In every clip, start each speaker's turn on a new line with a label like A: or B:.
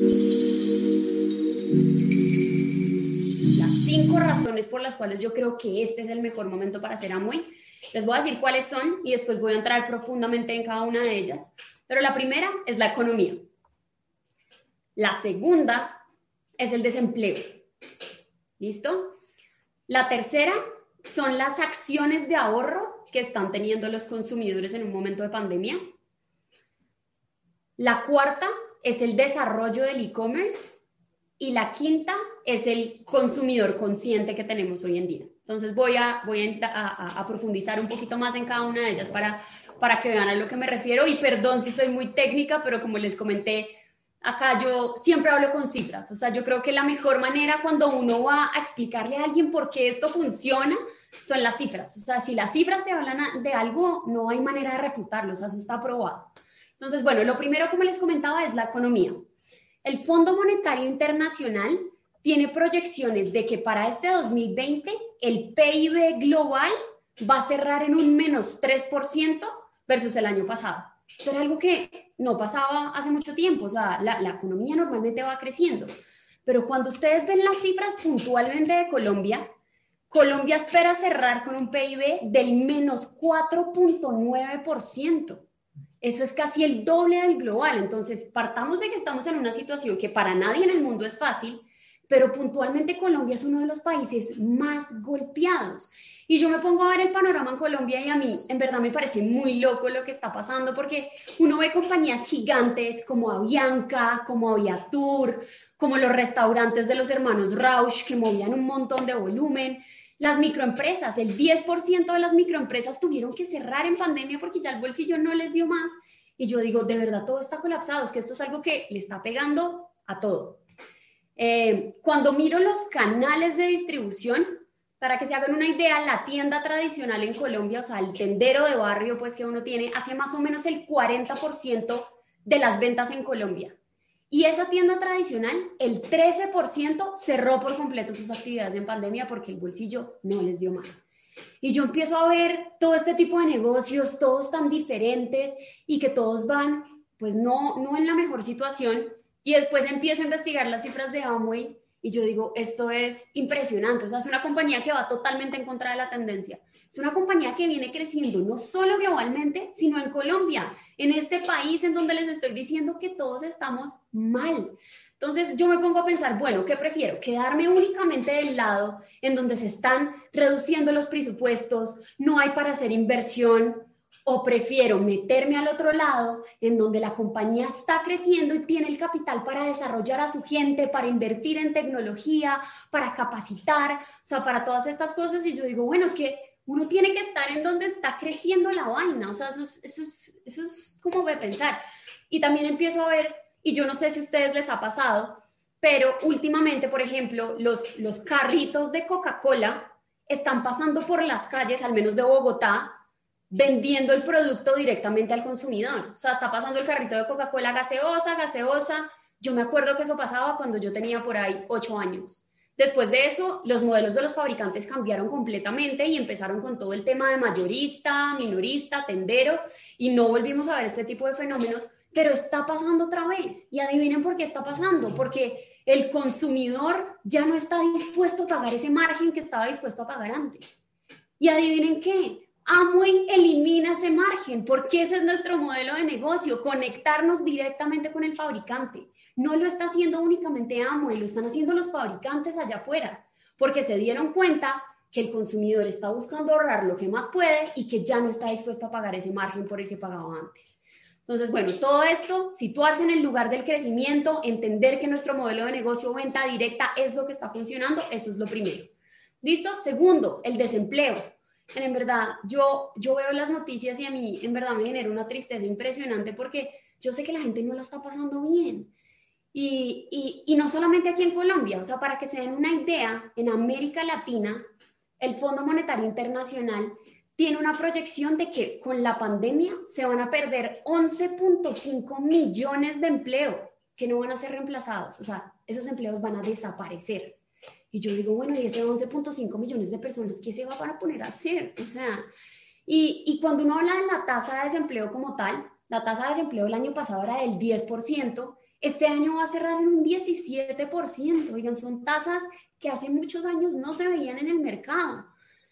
A: Las cinco razones por las cuales yo creo que este es el mejor momento para hacer Amway. Les voy a decir cuáles son y después voy a entrar profundamente en cada una de ellas. Pero la primera es la economía. La segunda es el desempleo. ¿Listo? La tercera son las acciones de ahorro que están teniendo los consumidores en un momento de pandemia. La cuarta es el desarrollo del e-commerce y la quinta es el consumidor consciente que tenemos hoy en día. Entonces voy a, voy a, profundizar un poquito más en cada una de ellas para, para que vean a lo que me refiero y perdón si soy muy técnica, pero como les comenté, acá yo siempre hablo con cifras. O sea, yo creo que la mejor manera cuando uno va a explicarle a alguien por qué esto funciona son las cifras. O sea, si las cifras te hablan de algo, no hay manera de refutarlo. O sea, eso está probado. Entonces, bueno, lo primero, como les comentaba, es la economía. El Fondo Monetario Internacional tiene proyecciones de que para este 2020 el PIB global va a cerrar en un menos 3% versus el año pasado. Esto era algo que no pasaba hace mucho tiempo, o sea, la, la economía normalmente va creciendo. Pero cuando ustedes ven las cifras puntualmente de Colombia, Colombia espera cerrar con un PIB del menos 4.9%. Eso es casi el doble del global. Entonces, partamos de que estamos en una situación que para nadie en el mundo es fácil, pero puntualmente Colombia es uno de los países más golpeados. Y yo me pongo a ver el panorama en Colombia y a mí en verdad me parece muy loco lo que está pasando porque uno ve compañías gigantes como Avianca, como Aviatur, como los restaurantes de los hermanos Rausch que movían un montón de volumen, las microempresas, el 10% de las microempresas tuvieron que cerrar en pandemia porque ya el bolsillo no les dio más. Y yo digo, de verdad, todo está colapsado, es que esto es algo que le está pegando a todo. Eh, cuando miro los canales de distribución, para que se hagan una idea, la tienda tradicional en Colombia, o sea, el tendero de barrio, pues que uno tiene, hace más o menos el 40% de las ventas en Colombia. Y esa tienda tradicional, el 13% cerró por completo sus actividades en pandemia porque el bolsillo no les dio más. Y yo empiezo a ver todo este tipo de negocios, todos tan diferentes y que todos van, pues no, no en la mejor situación. Y después empiezo a investigar las cifras de Amway y yo digo, esto es impresionante. O sea, es una compañía que va totalmente en contra de la tendencia. Es una compañía que viene creciendo no solo globalmente, sino en Colombia, en este país en donde les estoy diciendo que todos estamos mal. Entonces yo me pongo a pensar, bueno, ¿qué prefiero? ¿Quedarme únicamente del lado en donde se están reduciendo los presupuestos, no hay para hacer inversión? ¿O prefiero meterme al otro lado en donde la compañía está creciendo y tiene el capital para desarrollar a su gente, para invertir en tecnología, para capacitar, o sea, para todas estas cosas? Y yo digo, bueno, es que uno tiene que estar en donde está creciendo la vaina, o sea, eso es, eso es, eso es como de pensar. Y también empiezo a ver, y yo no sé si a ustedes les ha pasado, pero últimamente, por ejemplo, los, los carritos de Coca-Cola están pasando por las calles, al menos de Bogotá, vendiendo el producto directamente al consumidor. O sea, está pasando el carrito de Coca-Cola gaseosa, gaseosa. Yo me acuerdo que eso pasaba cuando yo tenía por ahí ocho años. Después de eso, los modelos de los fabricantes cambiaron completamente y empezaron con todo el tema de mayorista, minorista, tendero, y no volvimos a ver este tipo de fenómenos, pero está pasando otra vez. Y adivinen por qué está pasando, porque el consumidor ya no está dispuesto a pagar ese margen que estaba dispuesto a pagar antes. Y adivinen qué, Amway elimina ese margen, porque ese es nuestro modelo de negocio, conectarnos directamente con el fabricante. No lo está haciendo únicamente Amway, lo están haciendo los fabricantes allá afuera, porque se dieron cuenta que el consumidor está buscando ahorrar lo que más puede y que ya no está dispuesto a pagar ese margen por el que pagaba antes. Entonces, bueno, todo esto, situarse en el lugar del crecimiento, entender que nuestro modelo de negocio venta directa es lo que está funcionando, eso es lo primero. ¿Listo? Segundo, el desempleo en verdad, yo, yo veo las noticias y a mí en verdad me genera una tristeza impresionante porque yo sé que la gente no la está pasando bien. Y, y, no solamente aquí en Colombia, o sea, para que se den una idea, en América Latina, el Fondo Monetario Internacional tiene una proyección de que con la pandemia se van a perder 11.5 millones de empleos que no van a ser reemplazados, o sea, esos empleos van a desaparecer. Y yo digo, bueno, y ese 11.5 millones de personas, ¿qué se va a poner a hacer? O sea, y, y cuando uno habla de la tasa de desempleo como tal, la tasa de desempleo el año pasado era del 10%, Este año va a cerrar en un 17%. Oigan, son tasas que hace muchos años no se veían en el mercado.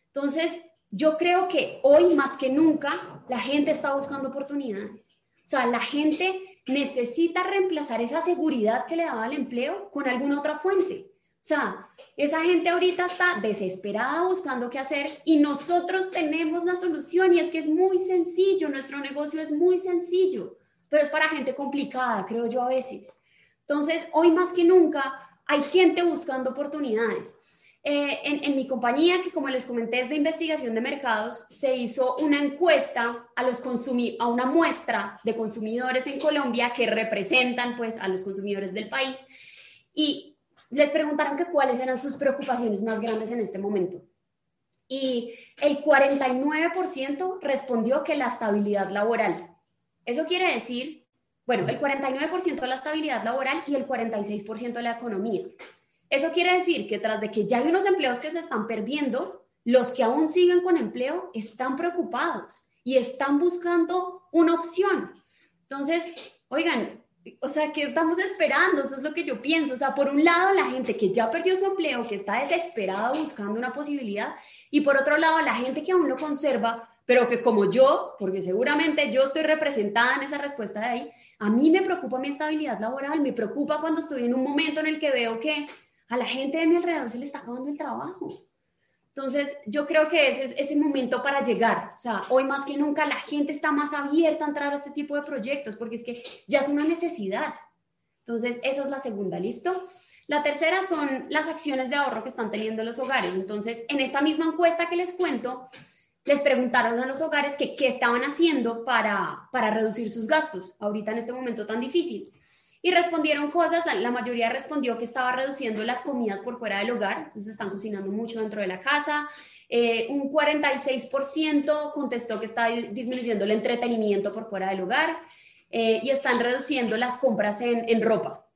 A: Entonces, yo creo que hoy más que nunca la gente está buscando oportunidades. O sea, la gente necesita reemplazar esa seguridad que le daba el empleo con alguna otra fuente. Sea, esa gente ahorita está desesperada buscando qué hacer y nosotros tenemos la solución y es que es muy sencillo, nuestro negocio es muy sencillo, pero es para gente complicada, creo yo a veces. Entonces, hoy más que nunca hay gente buscando oportunidades. Eh, en, mi compañía, que como les comenté es de investigación de mercados, se hizo una encuesta a, los a una muestra de consumidores en Colombia que representan pues a los consumidores del país y les preguntaron que cuáles eran sus preocupaciones más grandes en este momento. Y el 49% respondió que la estabilidad laboral. Eso quiere decir, bueno, el 49% de la estabilidad laboral y el 46% de la economía. Eso quiere decir que tras de que ya hay unos empleos que se están perdiendo, los que aún siguen con empleo están preocupados y están buscando una opción. Entonces, oigan, o sea, ¿qué estamos esperando? Eso es lo que yo pienso. O sea, por un lado, la gente que ya perdió su empleo, que está desesperada buscando una posibilidad, y por otro lado, la gente que aún lo conserva, pero que como yo, porque seguramente yo estoy representada en esa respuesta de ahí, a mí me preocupa mi estabilidad laboral, me preocupa cuando estoy en un momento en el que veo que a la gente de mi alrededor se le está acabando el trabajo. Entonces, yo creo que ese es ese momento para llegar. O sea, hoy más que nunca la gente está más abierta a entrar a este tipo de proyectos porque es que ya es una necesidad. Entonces, esa es la segunda, ¿listo? La tercera son las acciones de ahorro que están teniendo los hogares. Entonces, en esta misma encuesta que les cuento, les preguntaron a los hogares que qué estaban haciendo para, para reducir sus gastos ahorita en este momento tan difícil y respondieron cosas, la, mayoría respondió que estaba reduciendo las comidas por fuera del hogar, entonces están cocinando mucho dentro de la casa. Eh, un 46% contestó que está disminuyendo el entretenimiento por fuera del hogar eh, y están reduciendo las compras en, en, ropa.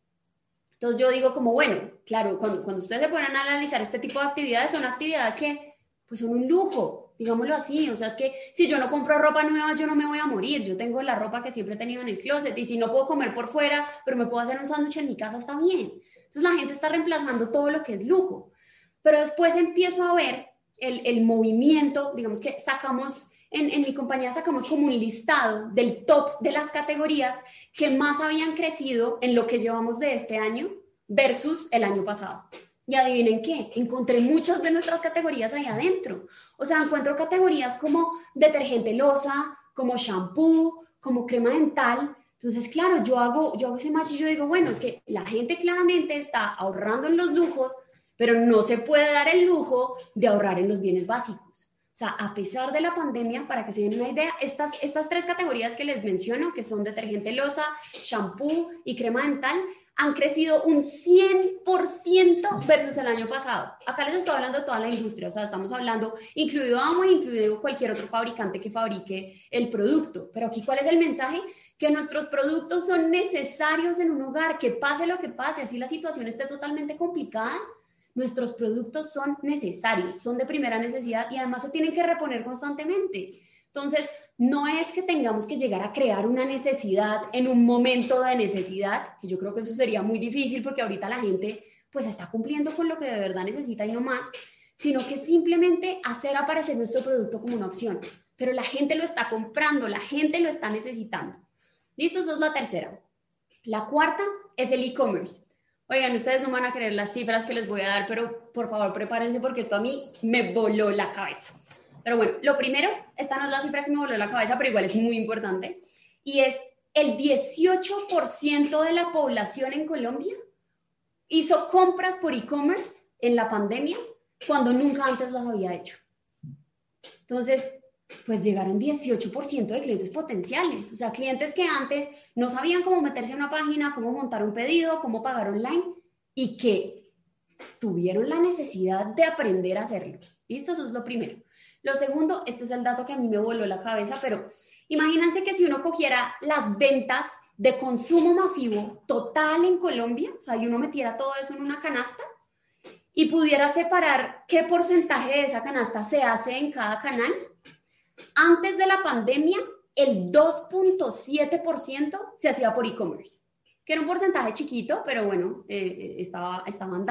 A: Entonces yo digo como, bueno, claro, cuando, cuando ustedes se puedan analizar este tipo de actividades, son actividades que pues son un lujo, digámoslo así, o sea, es que si yo no compro ropa nueva, yo no me voy a morir, yo tengo la ropa que siempre he tenido en el closet y si no puedo comer por fuera, pero me puedo hacer un sándwich en mi casa, está bien. Entonces la gente está reemplazando todo lo que es lujo, pero después empiezo a ver el, el movimiento, digamos que sacamos, en, en mi compañía sacamos como un listado del top de las categorías que más habían crecido en lo que llevamos de este año versus el año pasado. Y adivinen qué, encontré muchas de nuestras categorías ahí adentro. O sea, encuentro categorías como detergente losa, como shampoo, como crema dental. Entonces, claro, yo hago, yo hago ese match y yo digo, bueno, es que la gente claramente está ahorrando en los lujos, pero no se puede dar el lujo de ahorrar en los bienes básicos. O sea, a pesar de la pandemia, para que se den una idea, estas, estas tres categorías que les menciono, que son detergente losa, shampoo y crema dental, han crecido un 100% versus el año pasado. Acá les estoy hablando de toda la industria, o sea, estamos hablando, incluido Amway, incluido cualquier otro fabricante que fabrique el producto. Pero aquí, ¿cuál es el mensaje? Que nuestros productos son necesarios en un hogar, que pase lo que pase, así la situación esté totalmente complicada, nuestros productos son necesarios, son de primera necesidad y además se tienen que reponer constantemente. Entonces, no es que tengamos que llegar a crear una necesidad en un momento de necesidad, que yo creo que eso sería muy difícil porque ahorita la gente pues está cumpliendo con lo que de verdad necesita y no más, sino que simplemente hacer aparecer nuestro producto como una opción. Pero la gente lo está comprando, la gente lo está necesitando. Listo, eso es la tercera. La cuarta es el e-commerce. Oigan, ustedes no van a creer las cifras que les voy a dar, pero por favor prepárense porque esto a mí me voló la cabeza. Pero bueno, lo primero, esta no es la cifra que me volvió la cabeza, pero igual es muy importante, y es el 18% de la población en Colombia hizo compras por e-commerce en la pandemia cuando nunca antes las había hecho. Entonces, pues llegaron 18% de clientes potenciales, o sea, clientes que antes no sabían cómo meterse a una página, cómo montar un pedido, cómo pagar online y que tuvieron la necesidad de aprender a hacerlo. ¿Listo? Eso es lo primero. Lo segundo, este es el dato que a mí me voló la cabeza, pero imagínense que si uno cogiera las ventas de consumo masivo total en Colombia, o sea, y uno metiera todo eso en una canasta y pudiera separar qué porcentaje de esa canasta se hace en cada canal, antes de la pandemia, el 2.7% se hacía por e-commerce. que era un porcentaje chiquito, pero bueno, eh, eh, estaba, estaban.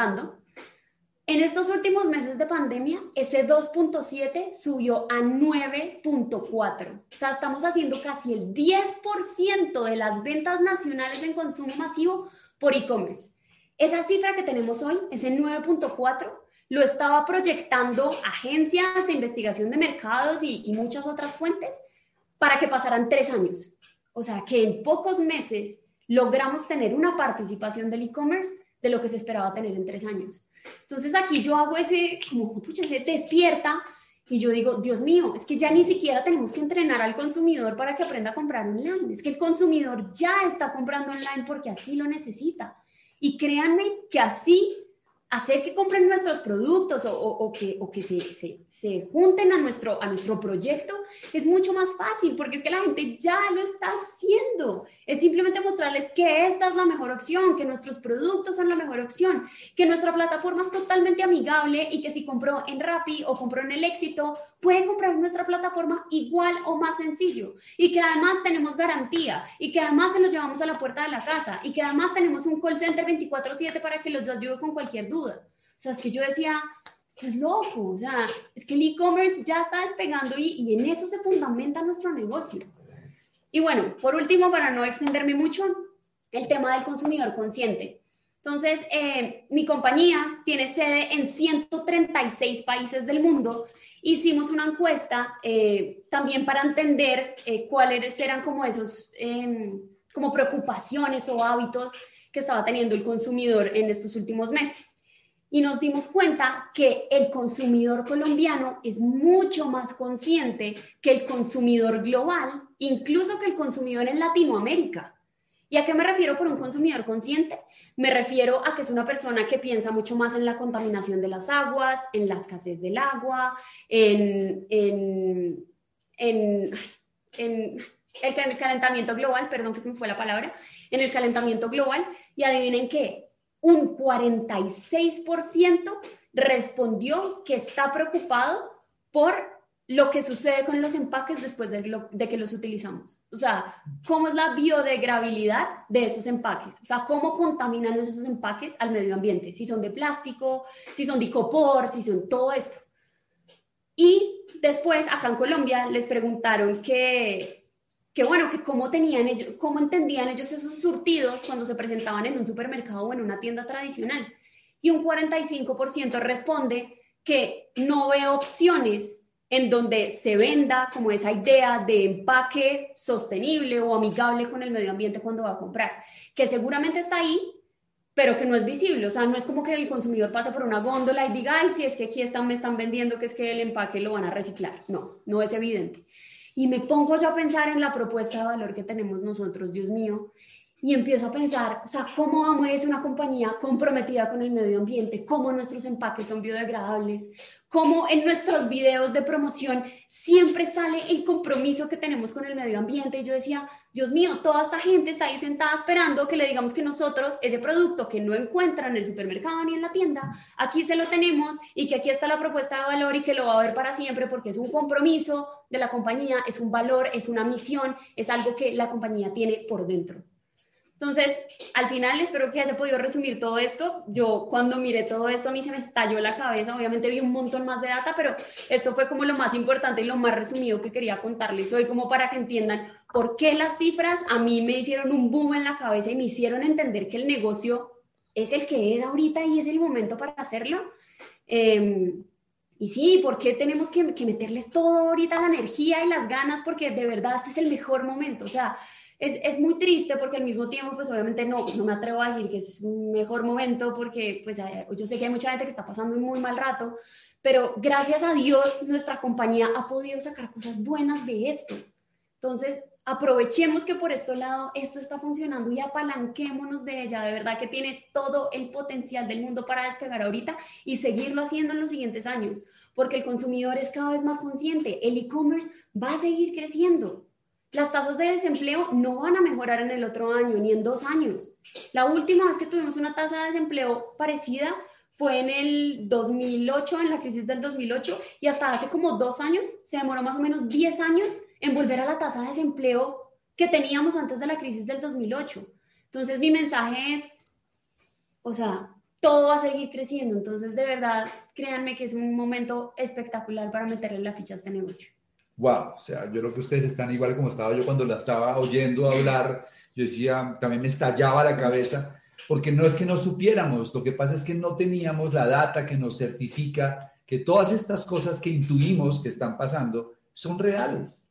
A: En estos últimos meses de pandemia, ese 2.7 subió a 9.4. O sea, estamos haciendo casi el 10% de las ventas nacionales en consumo masivo por e-commerce. Esa cifra que tenemos hoy, ese 9.4, lo estaba proyectando agencias de investigación de mercados y, y muchas otras fuentes para que pasaran tres años. O sea, que en pocos meses logramos tener una participación del e-commerce de lo que se esperaba tener en tres años. Entonces aquí yo hago ese, como, pucha, se despierta y yo digo, Dios mío, es que ya ni siquiera tenemos que entrenar al consumidor para que aprenda a comprar online. Es que el consumidor ya está comprando online porque así lo necesita. Y créanme que así hacer que compren nuestros productos o, que, o que se, se, se, junten a nuestro, a nuestro proyecto es mucho más fácil porque es que la gente ya lo está haciendo. Es simplemente mostrarles que esta es la mejor opción, que nuestros productos son la mejor opción, que nuestra plataforma es totalmente amigable y que si compró en Rappi o compró en El Éxito, puede comprar en nuestra plataforma igual o más sencillo y que además tenemos garantía y que además se los llevamos a la puerta de la casa y que además tenemos un call center 24/7 para que los ayude con cualquier duda o sea, es que yo decía, esto es loco, o sea, es que el e-commerce ya está despegando y, y en eso se fundamenta nuestro negocio. Y bueno, por último, para no extenderme mucho, el tema del consumidor consciente. Entonces, eh, mi compañía tiene sede en 136 países del mundo. Hicimos una encuesta eh, también para entender eh, cuáles eran como esos, em, como preocupaciones o hábitos que estaba teniendo el consumidor en estos últimos meses y nos dimos cuenta que el consumidor colombiano es mucho más consciente que el consumidor global, incluso que el consumidor en Latinoamérica. ¿Y a qué me refiero por un consumidor consciente? Me refiero a que es una persona que piensa mucho más en la contaminación de las aguas, en la escasez del agua, en, en, en, en el calentamiento global, perdón que se me fue la palabra, en el calentamiento global. Y adivinen qué, un 46% respondió que está preocupado por lo que sucede con los empaques después de, que los utilizamos. O sea, cómo es la biodegradabilidad de esos empaques. O sea, cómo contaminan esos empaques al medio ambiente. Si son de plástico, si son de icopor, si son todo esto. Y después, acá en Colombia, les preguntaron que que bueno, que cómo tenían ellos, cómo entendían ellos esos surtidos cuando se presentaban en un supermercado o en una tienda tradicional. Y un 45% responde que no ve opciones en donde se venda como esa idea de empaque sostenible o amigable con el medio ambiente cuando va a comprar, que seguramente está ahí, pero que no es visible, o sea, no es como que el consumidor pase por una góndola y diga, ay, si es que aquí están, me están vendiendo que es que el empaque lo van a reciclar, no, no es evidente. Y me pongo yo a pensar en la propuesta de valor que tenemos nosotros, Dios mío, y empiezo a pensar, o sea, cómo vamos a ser una compañía comprometida con el medio ambiente, cómo nuestros empaques son biodegradables, cómo en nuestros videos de promoción siempre sale el compromiso que tenemos con el medio ambiente. Y yo decía, Dios mío, toda esta gente está ahí sentada esperando que le digamos que nosotros ese producto que no encuentran en el supermercado ni en la tienda, aquí se lo tenemos y que aquí está la propuesta de valor y que lo va a ver para siempre porque es un compromiso de la compañía, es un valor, es una misión, es algo que la compañía tiene por dentro. Entonces, al final espero que haya podido resumir todo esto. Yo cuando miré todo esto a mí se me estalló la cabeza. Obviamente vi un montón más de data, pero esto fue como lo más importante y lo más resumido que quería contarles hoy, como para que entiendan por qué las cifras a mí me hicieron un boom en la cabeza y me hicieron entender que el negocio es el que es ahorita y es el momento para hacerlo. Em, y sí, ¿por qué tenemos que, que meterles todo ahorita la energía y las ganas? Porque de verdad este es el mejor momento. O sea, es, es, muy triste porque al mismo tiempo, pues obviamente no, no me atrevo a decir que es un mejor momento porque pues eh, yo sé que hay mucha gente que está pasando un muy mal rato, pero gracias a Dios nuestra compañía ha podido sacar cosas buenas de esto. Entonces, aprovechemos que por este lado esto está funcionando y apalanquémonos de ella. De verdad que tiene todo el potencial del mundo para despegar ahorita y seguirlo haciendo en los siguientes años, porque el consumidor es cada vez más consciente. El e-commerce va a seguir creciendo. Las tasas de desempleo no van a mejorar en el otro año ni en dos años. La última vez que tuvimos una tasa de desempleo parecida fue en el 2008, en la crisis del 2008, y hasta hace como dos años, se demoró más o menos 10 años en volver a la tasa de desempleo que teníamos antes de la crisis del 2008. Entonces mi mensaje es, o sea, todo va a seguir creciendo. Entonces, de verdad, créanme que es un momento espectacular para meterle la ficha a este negocio.
B: Wow, o sea, yo creo que ustedes están igual como estaba yo cuando la estaba oyendo hablar. Yo decía, también me estallaba la cabeza, porque no es que no supiéramos, lo que pasa es que no teníamos la data que nos certifica que todas estas cosas que intuimos que están pasando son reales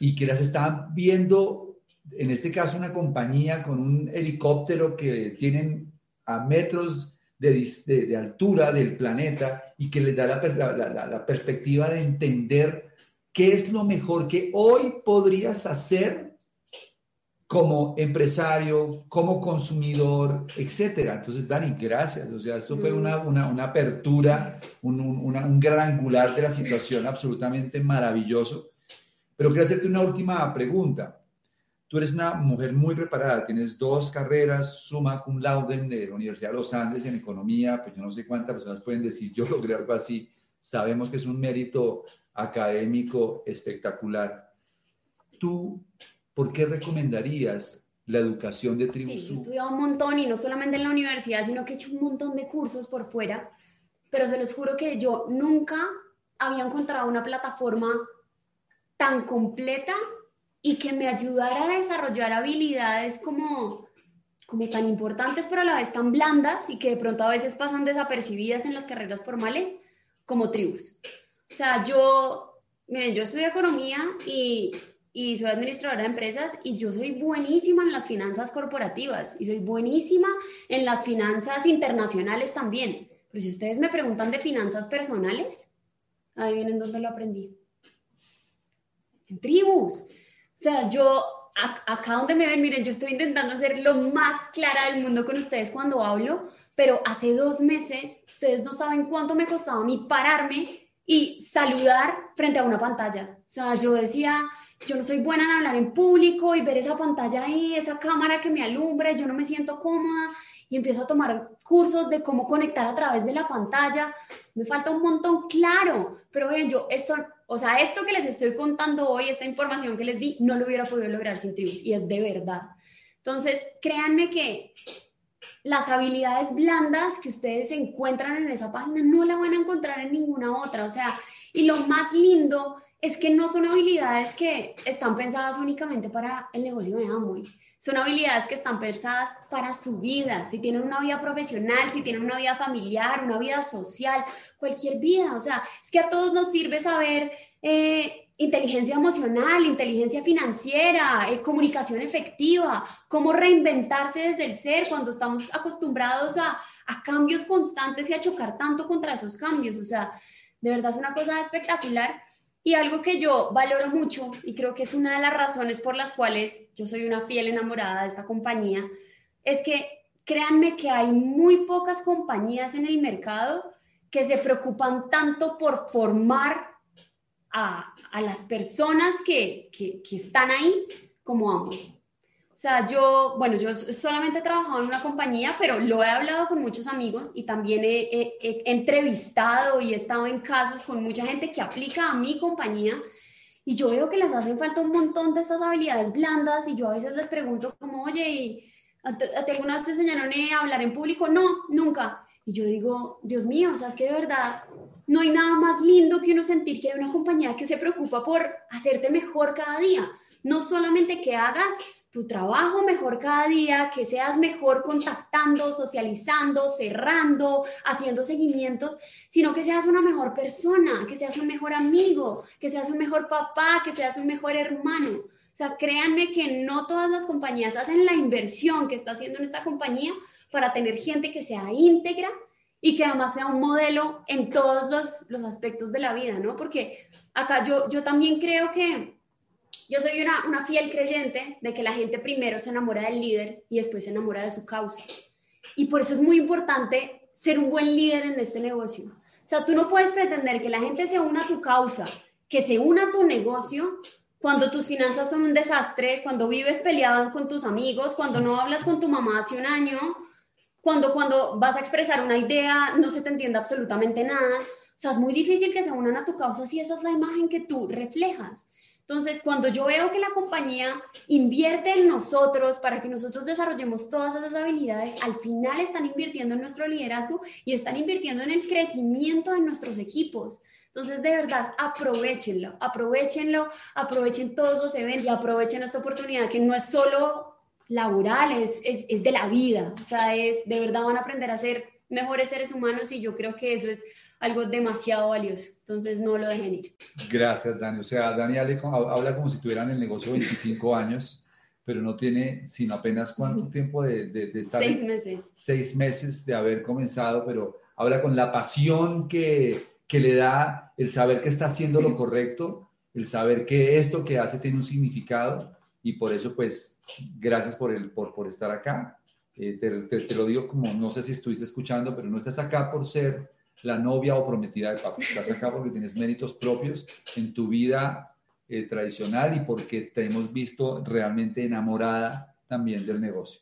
B: y que las estaban viendo, en este caso, una compañía con un helicóptero que tienen a metros de, altura del planeta y que les da la, perspectiva de entender qué es lo mejor que hoy podrías hacer como empresario, como consumidor, etcétera. Entonces, Dani, gracias. O sea, esto fue una, apertura, un, un, gran angular de la situación absolutamente maravilloso. Pero quiero hacerte una última pregunta. Tú eres una mujer muy preparada, tienes dos carreras, suma cum laude de la Universidad de los Andes en economía, pues yo no sé cuántas personas pueden decir, yo logré algo así. Sabemos que es un mérito académico espectacular. ¿Tú por qué recomendarías la educación de tribu?
A: Sí, he estudiado un montón y no solamente en la universidad, sino que he hecho un montón de cursos por fuera, pero se los juro que yo nunca había encontrado una plataforma tan completa y que me ayudara a desarrollar habilidades como, como tan importantes, pero a la vez tan blandas y que de pronto a veces pasan desapercibidas en las carreras formales, como tribus. O sea, yo, miren, yo estudio economía y, y soy administradora de empresas y yo soy buenísima en las finanzas corporativas y soy buenísima en las finanzas internacionales también. Pero si ustedes me preguntan de finanzas personales, ahí vienen donde lo aprendí. En tribus. O sea, yo acá donde me ven, miren, yo estoy intentando ser lo más clara del mundo con ustedes cuando hablo, pero hace dos meses, ustedes no saben cuánto me costaba a mí pararme y saludar frente a una pantalla. O sea, yo decía, yo no soy buena en hablar en público y ver esa pantalla ahí, esa cámara que me alumbra, yo no me siento cómoda y empiezo a tomar cursos de cómo conectar a través de la pantalla. Me falta un montón, claro, pero bien, yo esto, o sea, esto que les estoy contando hoy, esta información que les di, no lo hubiera podido lograr sin Tribus y es de verdad. Entonces, créanme que las habilidades blandas que ustedes encuentran en esa página no la van a encontrar en ninguna otra. O sea, y lo más lindo es que no son habilidades que están pensadas únicamente para el negocio de Amway. Son habilidades que están pensadas para su vida, si tienen una vida profesional, si tienen una vida familiar, una vida social, cualquier vida. O sea, es que a todos nos sirve saber eh, inteligencia emocional, inteligencia financiera, eh, comunicación efectiva, cómo reinventarse desde el ser cuando estamos acostumbrados a, a cambios constantes y a chocar tanto contra esos cambios. O sea, de verdad es una cosa espectacular. Y algo que yo valoro mucho y creo que es una de las razones por las cuales yo soy una fiel enamorada de esta compañía, es que créanme que hay muy pocas compañías en el mercado que se preocupan tanto por formar a, a las personas que, que, que, están ahí como Amway. O sea, yo, bueno, yo solamente he trabajado en una compañía, pero lo he hablado con muchos amigos y también he, entrevistado y he estado en casos con mucha gente que aplica a mi compañía y yo veo que les hacen falta un montón de estas habilidades blandas y yo a veces les pregunto como, oye, ¿y ¿a ti alguna vez te enseñaron a hablar en público? No, nunca. Y yo digo, Dios mío, o sea, es que de verdad no hay nada más lindo que uno sentir que hay una compañía que se preocupa por hacerte mejor cada día. No solamente que hagas tu trabajo mejor cada día, que seas mejor contactando, socializando, cerrando, haciendo seguimientos, sino que seas una mejor persona, que seas un mejor amigo, que seas un mejor papá, que seas un mejor hermano. O sea, créanme que no todas las compañías hacen la inversión que está haciendo esta compañía para tener gente que sea íntegra y que además sea un modelo en todos los, los aspectos de la vida, ¿no? Porque acá yo, yo también creo que yo soy una, una fiel creyente de que la gente primero se enamora del líder y después se enamora de su causa. Y por eso es muy importante ser un buen líder en este negocio. O sea, tú no puedes pretender que la gente se una a tu causa, que se una a tu negocio cuando tus finanzas son un desastre, cuando vives peleado con tus amigos, cuando no hablas con tu mamá hace un año, cuando cuando vas a expresar una idea no se te entiende absolutamente nada. O sea, es muy difícil que se unan a tu causa si esa es la imagen que tú reflejas. Entonces, cuando yo veo que la compañía invierte en nosotros para que nosotros desarrollemos todas esas habilidades, al final están invirtiendo en nuestro liderazgo y están invirtiendo en el crecimiento de nuestros equipos. Entonces, de verdad, aprovechenlo, aprovechenlo, aprovechen todos los eventos y aprovechen esta oportunidad que no es solo laboral, es, es, es de la vida. O sea, es de verdad van a aprender a ser mejores seres humanos y yo creo que eso es algo demasiado valioso. Entonces, no lo dejen ir.
B: Gracias, Dani. O sea, Dani habla como si tuviera en el negocio 25 años, pero no tiene sino apenas cuánto tiempo de, de, estar.
A: Seis meses.
B: Seis meses de haber comenzado, pero habla con la pasión que, que le da el saber que está haciendo lo correcto, el saber que esto que hace tiene un significado y por eso, pues, gracias por, el, por, por estar acá. Eh, te, te, lo digo como, no sé si estuviste escuchando, pero no estás acá por ser la novia o prometida de papá. Estás acá porque tienes méritos propios en tu vida eh, tradicional y porque te hemos visto realmente enamorada también del negocio.